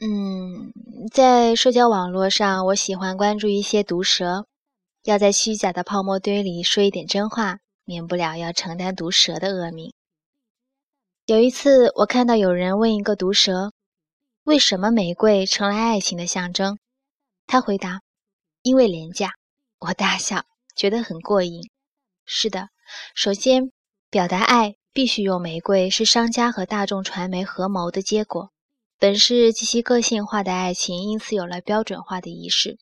嗯，在社交网络上，我喜欢关注一些毒舌，要在虚假的泡沫堆里说一点真话，免不了要承担毒舌的恶名。有一次，我看到有人问一个毒舌：“为什么玫瑰成了爱情的象征？”他回答：“因为廉价。”我大笑，觉得很过瘾。是的，首先，表达爱必须用玫瑰，是商家和大众传媒合谋的结果。本是极其个性化的爱情，因此有了标准化的仪式。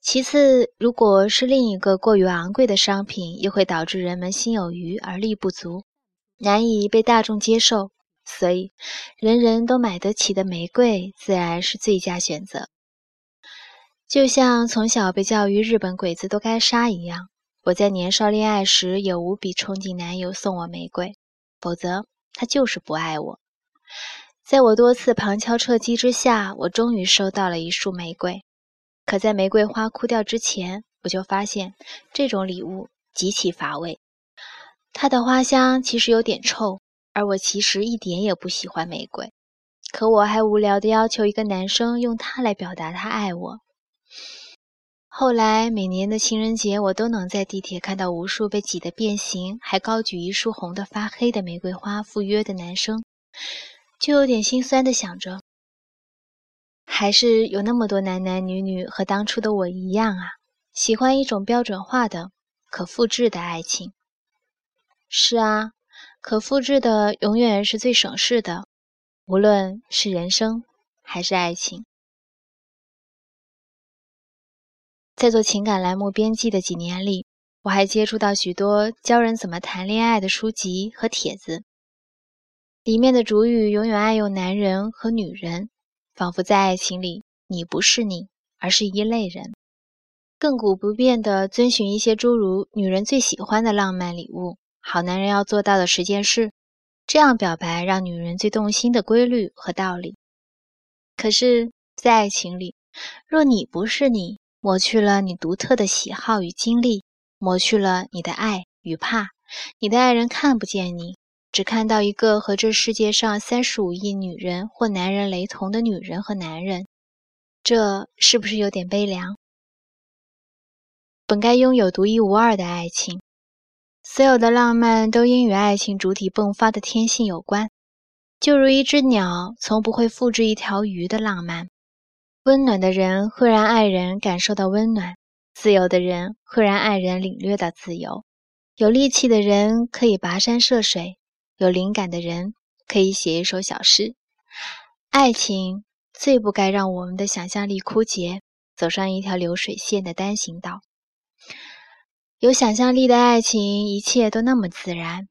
其次，如果是另一个过于昂贵的商品，又会导致人们心有余而力不足，难以被大众接受。所以，人人都买得起的玫瑰自然是最佳选择。就像从小被教育日本鬼子都该杀一样，我在年少恋爱时也无比憧憬男友送我玫瑰，否则他就是不爱我。在我多次旁敲侧击之下，我终于收到了一束玫瑰。可在玫瑰花枯掉之前，我就发现这种礼物极其乏味。它的花香其实有点臭，而我其实一点也不喜欢玫瑰。可我还无聊地要求一个男生用它来表达他爱我。后来每年的情人节，我都能在地铁看到无数被挤得变形，还高举一束红的发黑的玫瑰花赴约的男生。就有点心酸的想着，还是有那么多男男女女和当初的我一样啊，喜欢一种标准化的、可复制的爱情。是啊，可复制的永远是最省事的，无论是人生还是爱情。在做情感栏目编辑的几年里，我还接触到许多教人怎么谈恋爱的书籍和帖子。里面的主语永远爱用男人和女人，仿佛在爱情里，你不是你，而是一类人。亘古不变地遵循一些诸如女人最喜欢的浪漫礼物、好男人要做到的十件事，这样表白让女人最动心的规律和道理。可是，在爱情里，若你不是你，抹去了你独特的喜好与经历，抹去了你的爱与怕，你的爱人看不见你。只看到一个和这世界上三十五亿女人或男人雷同的女人和男人，这是不是有点悲凉？本该拥有独一无二的爱情，所有的浪漫都因与爱情主体迸发的天性有关。就如一只鸟从不会复制一条鱼的浪漫。温暖的人会让爱人感受到温暖，自由的人会让爱人领略到自由，有力气的人可以跋山涉水。有灵感的人可以写一首小诗。爱情最不该让我们的想象力枯竭，走上一条流水线的单行道。有想象力的爱情，一切都那么自然。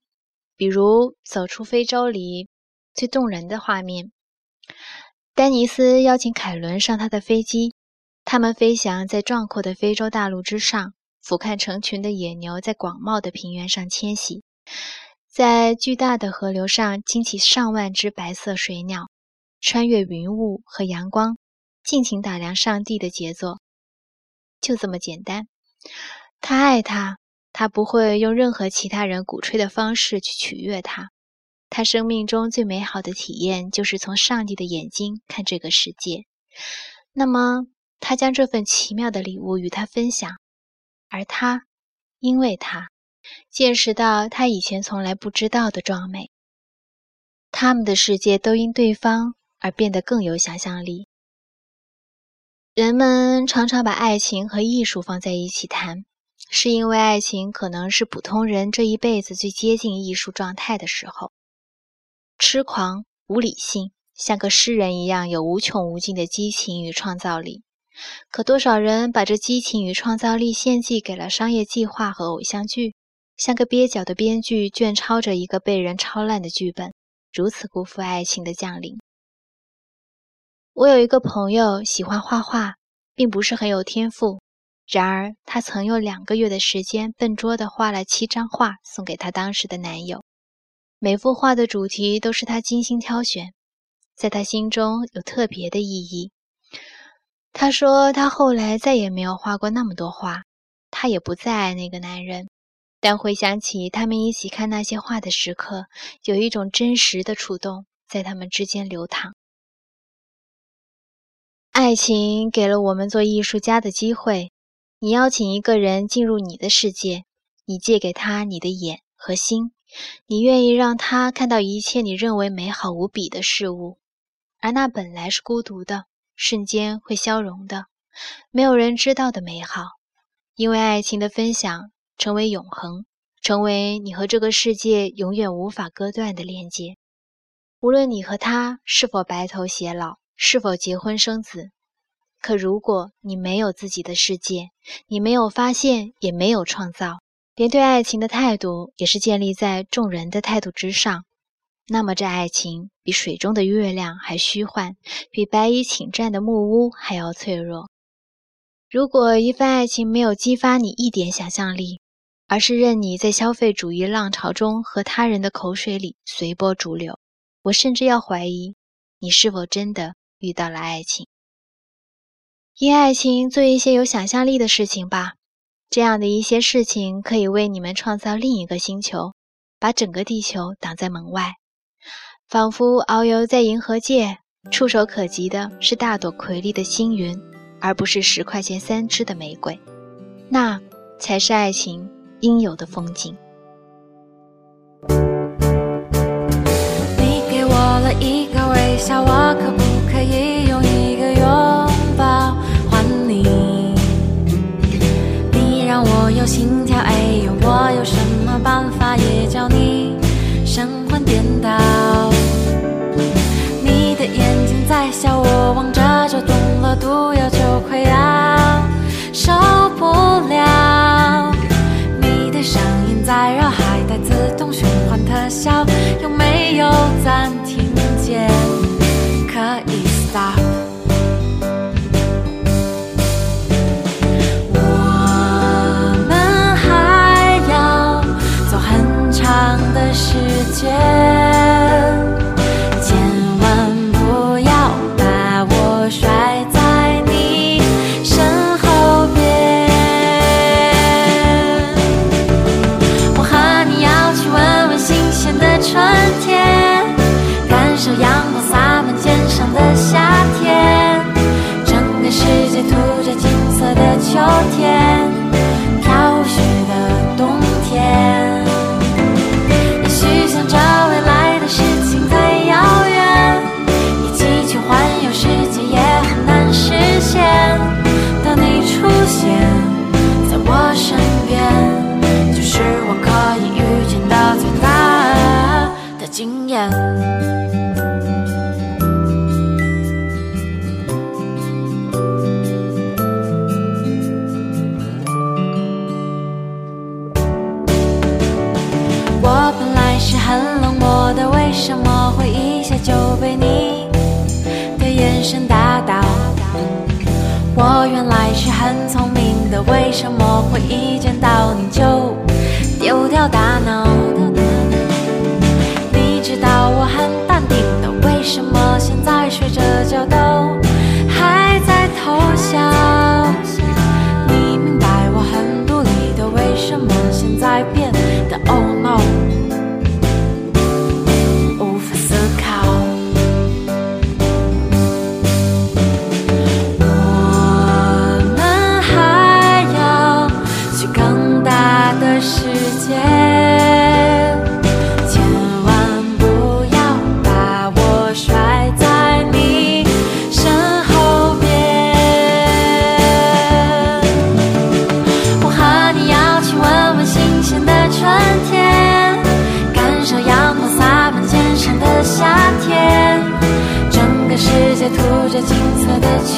比如《走出非洲》里最动人的画面：丹尼斯邀请凯伦上他的飞机，他们飞翔在壮阔的非洲大陆之上，俯瞰成群的野牛在广袤的平原上迁徙。在巨大的河流上惊起上万只白色水鸟，穿越云雾和阳光，尽情打量上帝的杰作。就这么简单。他爱他，他不会用任何其他人鼓吹的方式去取悦他。他生命中最美好的体验就是从上帝的眼睛看这个世界。那么，他将这份奇妙的礼物与他分享，而他，因为他。见识到他以前从来不知道的壮美，他们的世界都因对方而变得更有想象力。人们常常把爱情和艺术放在一起谈，是因为爱情可能是普通人这一辈子最接近艺术状态的时候。痴狂、无理性，像个诗人一样有无穷无尽的激情与创造力。可多少人把这激情与创造力献祭给了商业计划和偶像剧？像个蹩脚的编剧卷抄着一个被人抄烂的剧本，如此辜负爱情的降临。我有一个朋友喜欢画画，并不是很有天赋，然而他曾用两个月的时间笨拙地画了七张画，送给他当时的男友。每幅画的主题都是他精心挑选，在他心中有特别的意义。他说他后来再也没有画过那么多画，他也不再爱那个男人。但回想起他们一起看那些画的时刻，有一种真实的触动在他们之间流淌。爱情给了我们做艺术家的机会。你邀请一个人进入你的世界，你借给他你的眼和心，你愿意让他看到一切你认为美好无比的事物，而那本来是孤独的，瞬间会消融的，没有人知道的美好。因为爱情的分享成为永恒，成为你和这个世界永远无法割断的连接。无论你和他是否白头偕老。是否结婚生子？可如果你没有自己的世界，你没有发现，也没有创造，连对爱情的态度也是建立在众人的态度之上，那么这爱情比水中的月亮还虚幻，比白衣请战的木屋还要脆弱。如果一份爱情没有激发你一点想象力，而是任你在消费主义浪潮中和他人的口水里随波逐流，我甚至要怀疑你是否真的。遇到了爱情，因爱情做一些有想象力的事情吧。这样的一些事情可以为你们创造另一个星球，把整个地球挡在门外，仿佛遨游在银河界，触手可及的是大朵瑰丽的星云，而不是十块钱三支的玫瑰。那才是爱情应有的风景。你给我了一个微笑，我可不。可以用一个拥抱还你，你让我有心跳，哎呦，我有什么办法也叫你神魂颠倒？你的眼睛在笑，我望着在绕，还带自动循环特效，有没有暂停键？可以 stop？。我们还要走很长的时间。秋天为什么会遇见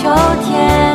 秋天。